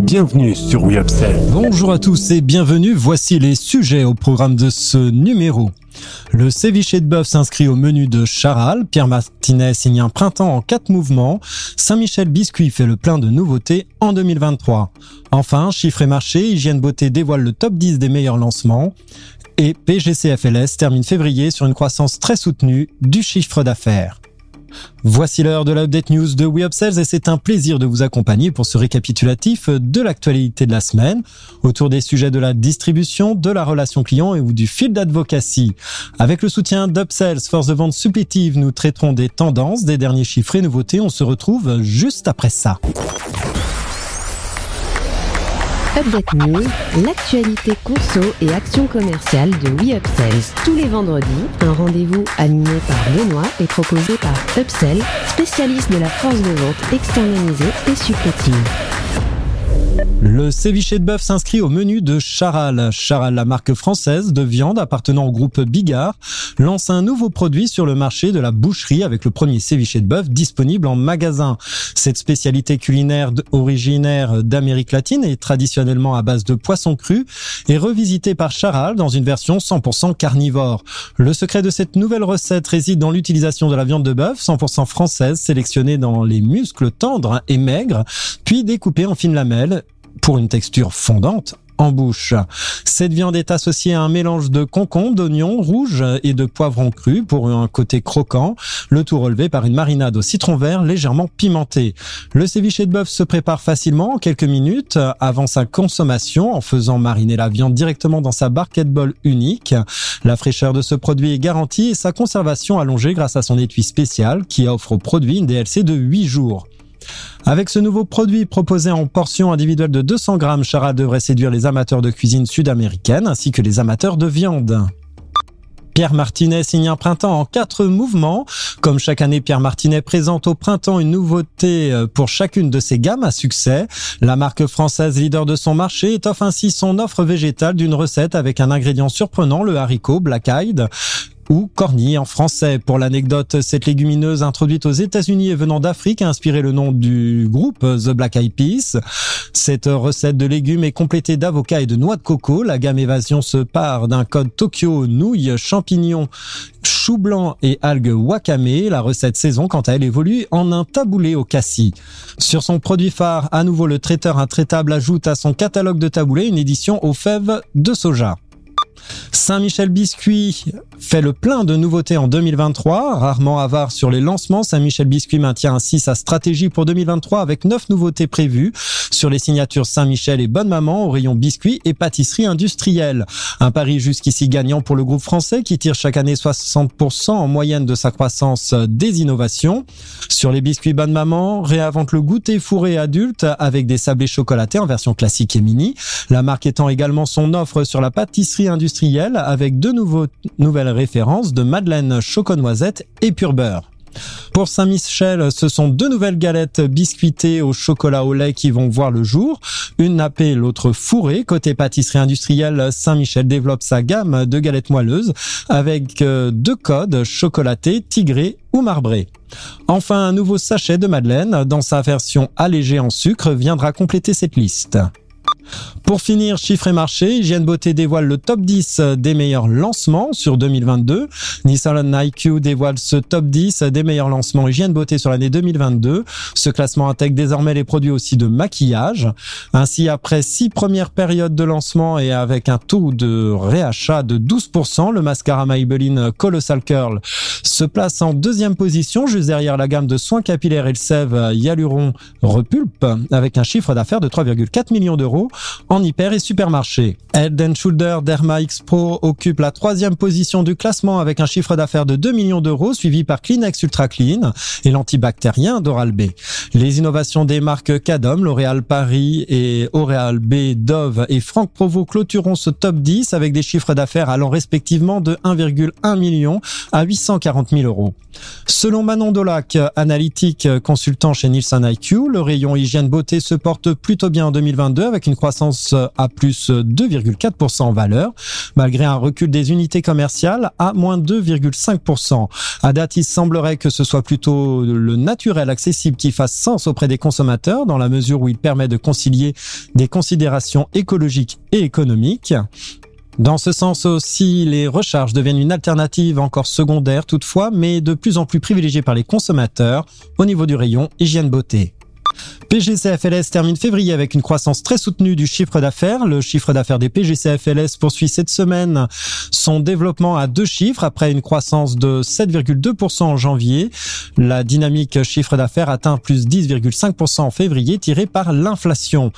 Bienvenue sur We Bonjour à tous et bienvenue. Voici les sujets au programme de ce numéro. Le ceviche de bœuf s'inscrit au menu de Charal. Pierre Martinez signe un printemps en quatre mouvements. Saint-Michel Biscuit fait le plein de nouveautés en 2023. Enfin, chiffre et marché, Hygiène Beauté dévoile le top 10 des meilleurs lancements. Et PGCFLS termine février sur une croissance très soutenue du chiffre d'affaires. Voici l'heure de l'update news de We et c'est un plaisir de vous accompagner pour ce récapitulatif de l'actualité de la semaine autour des sujets de la distribution, de la relation client et ou du fil d'advocacy. Avec le soutien d'Upsells, force de vente supplétive, nous traiterons des tendances, des derniers chiffres et nouveautés. On se retrouve juste après ça. Update News, l'actualité conso et action commerciale de WeUpsells. Tous les vendredis, un rendez-vous animé par Benoît et proposé par Upsell, spécialiste de la force de vente externalisée et supplétive. Le ceviche de bœuf s'inscrit au menu de Charal. Charal, la marque française de viande appartenant au groupe Bigard, lance un nouveau produit sur le marché de la boucherie avec le premier ceviche de bœuf disponible en magasin. Cette spécialité culinaire originaire d'Amérique latine et traditionnellement à base de poisson cru est revisitée par Charal dans une version 100% carnivore. Le secret de cette nouvelle recette réside dans l'utilisation de la viande de bœuf 100% française sélectionnée dans les muscles tendres et maigres, puis découpée en fines lamelles pour une texture fondante en bouche. Cette viande est associée à un mélange de concombre, d'oignons rouges et de poivrons crus pour un côté croquant, le tout relevé par une marinade au citron vert légèrement pimentée. Le ceviche de bœuf se prépare facilement en quelques minutes avant sa consommation en faisant mariner la viande directement dans sa barquette bol unique. La fraîcheur de ce produit est garantie et sa conservation allongée grâce à son étui spécial qui offre au produit une DLC de 8 jours. Avec ce nouveau produit proposé en portion individuelle de 200 grammes, Chara devrait séduire les amateurs de cuisine sud-américaine ainsi que les amateurs de viande. Pierre Martinet signe un printemps en quatre mouvements. Comme chaque année, Pierre Martinet présente au printemps une nouveauté euh, pour chacune de ses gammes à succès. La marque française leader de son marché étoffe ainsi son offre végétale d'une recette avec un ingrédient surprenant, le haricot Black Eyed ou corny en français. Pour l'anecdote, cette légumineuse introduite aux États-Unis et venant d'Afrique a inspiré le nom du groupe The Black Eyed Peas. Cette recette de légumes est complétée d'avocats et de noix de coco. La gamme Évasion se part d'un code Tokyo, nouilles, champignons, chou blanc et algues wakame. La recette saison, quant à elle, évolue en un taboulé au cassis. Sur son produit phare, à nouveau, le traiteur intraitable ajoute à son catalogue de taboulé une édition aux fèves de soja. Saint-Michel Biscuit fait le plein de nouveautés en 2023. Rarement avare sur les lancements, Saint-Michel Biscuit maintient ainsi sa stratégie pour 2023 avec neuf nouveautés prévues sur les signatures Saint-Michel et Bonne Maman au rayon biscuits et pâtisserie industrielle. Un pari jusqu'ici gagnant pour le groupe français qui tire chaque année 60% en moyenne de sa croissance des innovations. Sur les biscuits Bonne Maman, réinvente le goûter fourré adulte avec des sablés chocolatés en version classique et mini. La marque étend également son offre sur la pâtisserie industrielle avec deux nouvelles références de Madeleine Choconoisette et Pure Beurre. Pour Saint-Michel, ce sont deux nouvelles galettes biscuitées au chocolat au lait qui vont voir le jour. Une nappée, l'autre fourrée. Côté pâtisserie industrielle, Saint-Michel développe sa gamme de galettes moelleuses avec euh, deux codes chocolaté, tigré ou marbré. Enfin, un nouveau sachet de Madeleine dans sa version allégée en sucre viendra compléter cette liste. Pour finir, chiffres et marché, Hygiène Beauté dévoile le top 10 des meilleurs lancements sur 2022. Nissan IQ dévoile ce top 10 des meilleurs lancements Hygiène Beauté sur l'année 2022. Ce classement intègre désormais les produits aussi de maquillage. Ainsi, après six premières périodes de lancement et avec un taux de réachat de 12%, le mascara Maybelline Colossal Curl se place en deuxième position, juste derrière la gamme de soins capillaires Elseve Hyaluron Repulpe, avec un chiffre d'affaires de 3,4 millions d'euros en hyper et supermarché. Head Shoulder Derma X Pro occupe la troisième position du classement avec un chiffre d'affaires de 2 millions d'euros, suivi par Kleenex Ultra Clean et l'antibactérien d'Oral-B. Les innovations des marques Cadom, L'Oréal Paris et Oral-B, Dove et Franck Provo clôtureront ce top 10 avec des chiffres d'affaires allant respectivement de 1,1 million à 840 000 euros. Selon Manon Dolac, analytique consultant chez Nielsen IQ, le rayon hygiène beauté se porte plutôt bien en 2022 avec une croissance à plus 2,4% en valeur, malgré un recul des unités commerciales à moins 2,5%. À date, il semblerait que ce soit plutôt le naturel accessible qui fasse sens auprès des consommateurs dans la mesure où il permet de concilier des considérations écologiques et économiques. Dans ce sens aussi, les recharges deviennent une alternative encore secondaire toutefois, mais de plus en plus privilégiée par les consommateurs au niveau du rayon hygiène beauté. PGCFLS termine février avec une croissance très soutenue du chiffre d'affaires. Le chiffre d'affaires des PGCFLS poursuit cette semaine son développement à deux chiffres après une croissance de 7,2% en janvier. La dynamique chiffre d'affaires atteint plus 10,5% en février tiré par l'inflation.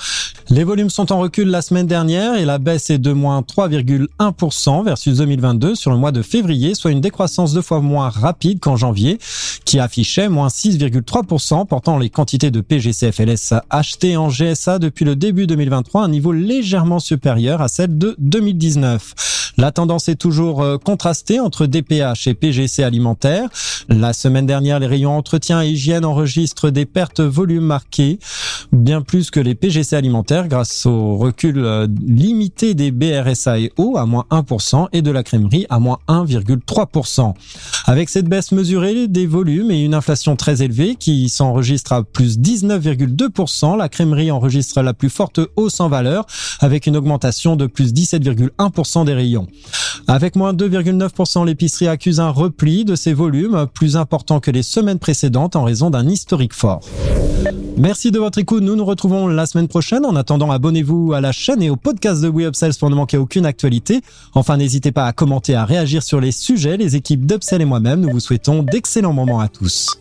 Les volumes sont en recul la semaine dernière et la baisse est de moins 3,1% versus 2022 sur le mois de février, soit une décroissance deux fois moins rapide qu'en janvier qui affichait moins 6,3% portant les quantités de PGCFLS FLS acheté en GSA depuis le début 2023 à un niveau légèrement supérieur à celle de 2019. La tendance est toujours euh, contrastée entre DPH et PGC alimentaire. La semaine dernière, les rayons entretien et hygiène enregistrent des pertes volume marquées, bien plus que les PGC alimentaires grâce au recul euh, limité des BRSA et O à moins 1% et de la crèmerie à moins 1,3%. Avec cette baisse mesurée des volumes et une inflation très élevée qui s'enregistre à plus 19,2%, la crèmerie enregistre la plus forte hausse en valeur avec une augmentation de plus 17,1% des rayons. Avec moins 2,9%, l'épicerie accuse un repli de ses volumes plus important que les semaines précédentes en raison d'un historique fort. Merci de votre écoute. Nous nous retrouvons la semaine prochaine. En attendant, abonnez-vous à la chaîne et au podcast de WeUpsells pour ne manquer aucune actualité. Enfin, n'hésitez pas à commenter, à réagir sur les sujets. Les équipes d'Upsell et moi-même, nous vous souhaitons d'excellents moments à tous.